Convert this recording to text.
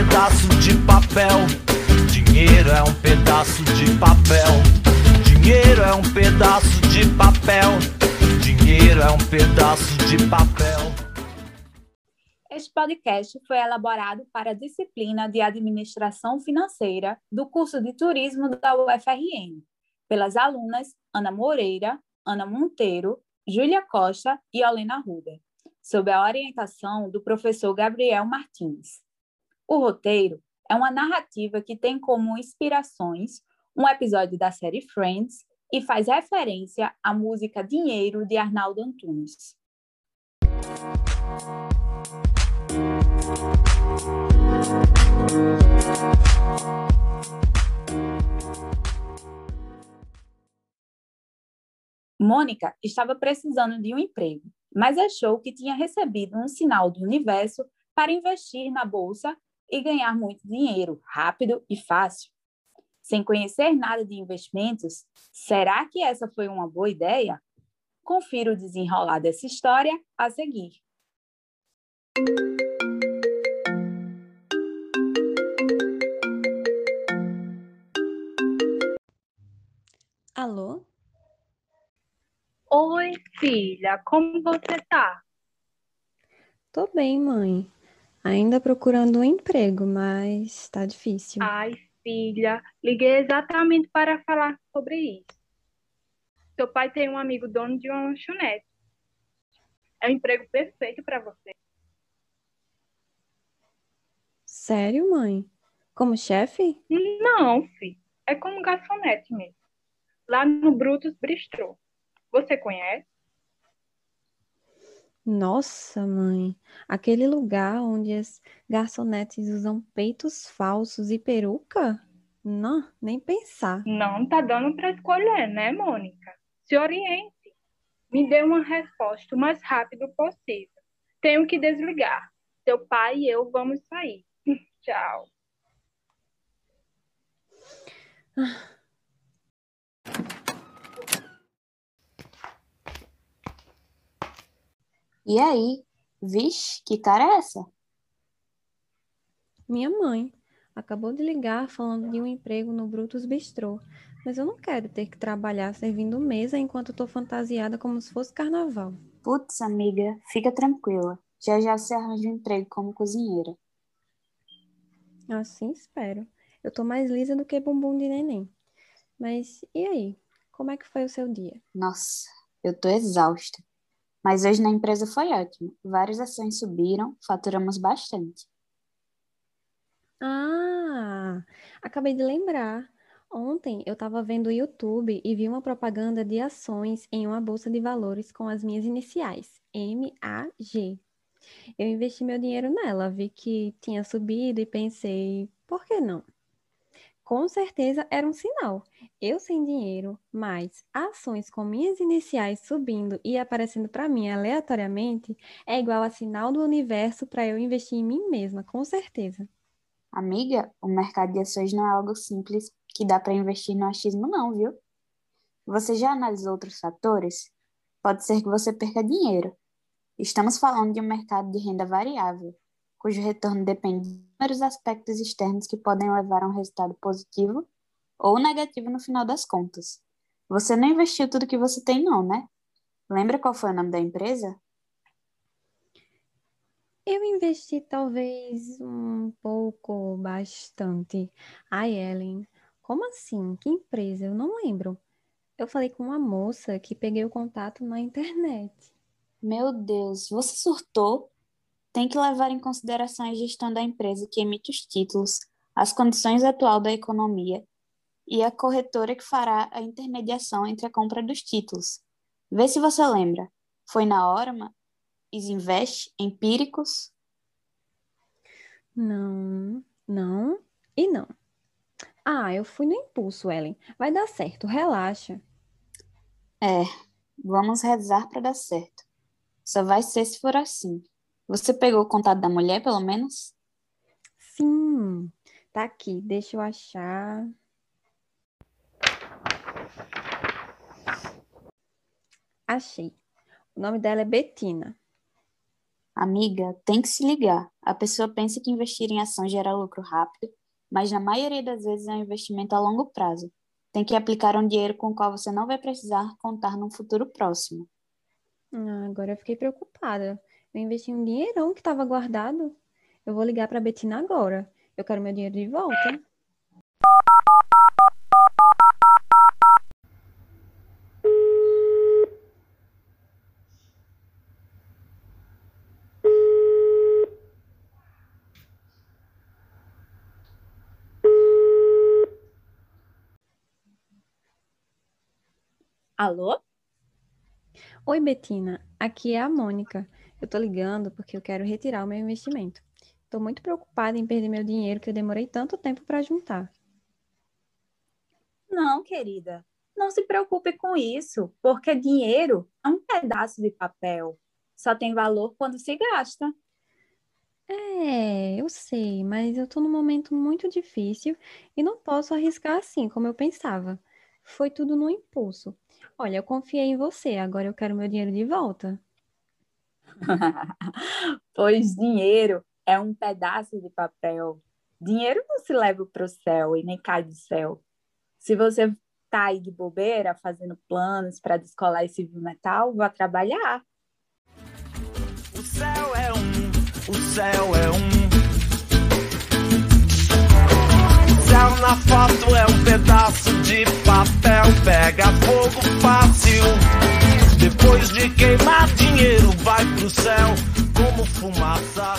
pedaço de papel. Dinheiro é um pedaço de papel. Dinheiro é um pedaço de papel. Dinheiro é um pedaço de papel. Este podcast foi elaborado para a disciplina de Administração Financeira do curso de Turismo da UFRN, pelas alunas Ana Moreira, Ana Monteiro, Júlia Costa e Olena Ruder, sob a orientação do professor Gabriel Martins. O roteiro é uma narrativa que tem como inspirações um episódio da série Friends e faz referência à música Dinheiro de Arnaldo Antunes. Mônica estava precisando de um emprego, mas achou que tinha recebido um sinal do universo para investir na bolsa e ganhar muito dinheiro, rápido e fácil. Sem conhecer nada de investimentos, será que essa foi uma boa ideia? Confira o desenrolar dessa história a seguir. Alô? Oi, filha, como você tá? Tô bem, mãe. Ainda procurando um emprego, mas tá difícil. Ai, filha, liguei exatamente para falar sobre isso. Seu pai tem um amigo dono de uma lanchonete. É o emprego perfeito para você. Sério, mãe? Como chefe? Não, filho. É como garçonete mesmo. Lá no Brutus Bistrô. Você conhece? Nossa, mãe, aquele lugar onde as garçonetes usam peitos falsos e peruca? Não, nem pensar. Não tá dando para escolher, né, Mônica? Se oriente. Me dê uma resposta o mais rápido possível. Tenho que desligar. Seu pai e eu vamos sair. Tchau. E aí? Vixe, que cara é essa? Minha mãe acabou de ligar falando de um emprego no Brutus Bistrô, mas eu não quero ter que trabalhar servindo mesa enquanto estou fantasiada como se fosse carnaval. Putz, amiga, fica tranquila. Já já você arranja um emprego como cozinheira. Assim espero. Eu tô mais lisa do que bumbum de neném. Mas e aí? Como é que foi o seu dia? Nossa, eu tô exausta. Mas hoje na empresa foi ótimo. Várias ações subiram, faturamos bastante. Ah, acabei de lembrar. Ontem eu estava vendo o YouTube e vi uma propaganda de ações em uma bolsa de valores com as minhas iniciais, MAG. Eu investi meu dinheiro nela, vi que tinha subido e pensei, por que não? Com certeza era um sinal. Eu sem dinheiro, mas ações com minhas iniciais subindo e aparecendo para mim aleatoriamente é igual a sinal do universo para eu investir em mim mesma, com certeza. Amiga, o mercado de ações não é algo simples que dá para investir no achismo, não, viu? Você já analisou outros fatores? Pode ser que você perca dinheiro. Estamos falando de um mercado de renda variável, cujo retorno depende de inúmeros aspectos externos que podem levar a um resultado positivo ou negativo no final das contas. Você não investiu tudo que você tem, não, né? Lembra qual foi o nome da empresa? Eu investi talvez um pouco, bastante. Ai, Ellen, como assim? Que empresa? Eu não lembro. Eu falei com uma moça que peguei o contato na internet. Meu Deus, você surtou? Tem que levar em consideração a gestão da empresa que emite os títulos, as condições atual da economia e a corretora que fará a intermediação entre a compra dos títulos. Vê se você lembra. Foi na Orma? Isinvest? Empíricos? Não, não e não. Ah, eu fui no impulso, Ellen. Vai dar certo, relaxa. É, vamos rezar para dar certo. Só vai ser se for assim. Você pegou o contato da mulher, pelo menos? Sim, tá aqui. Deixa eu achar. Achei. O nome dela é Betina. Amiga, tem que se ligar. A pessoa pensa que investir em ação gera lucro rápido, mas na maioria das vezes é um investimento a longo prazo. Tem que aplicar um dinheiro com o qual você não vai precisar contar num futuro próximo. Ah, agora eu fiquei preocupada. Eu investi um dinheirão que estava guardado. Eu vou ligar para a Betina agora. Eu quero meu dinheiro de volta. Alô? Oi, Betina. Aqui é a Mônica. Eu tô ligando porque eu quero retirar o meu investimento. Tô muito preocupada em perder meu dinheiro que eu demorei tanto tempo para juntar. Não, querida. Não se preocupe com isso, porque dinheiro é um pedaço de papel. Só tem valor quando se gasta. É, eu sei, mas eu tô num momento muito difícil e não posso arriscar assim como eu pensava. Foi tudo no impulso. Olha, eu confiei em você, agora eu quero meu dinheiro de volta. pois dinheiro é um pedaço de papel. Dinheiro não se leva para o céu e nem cai do céu. Se você tá aí de bobeira, fazendo planos para descolar esse metal, vá trabalhar. O céu é um, o céu é um. O céu na foto é um pedaço de papel, pega fogo fácil. Depois de queimar dinheiro, vai pro céu como fumaça.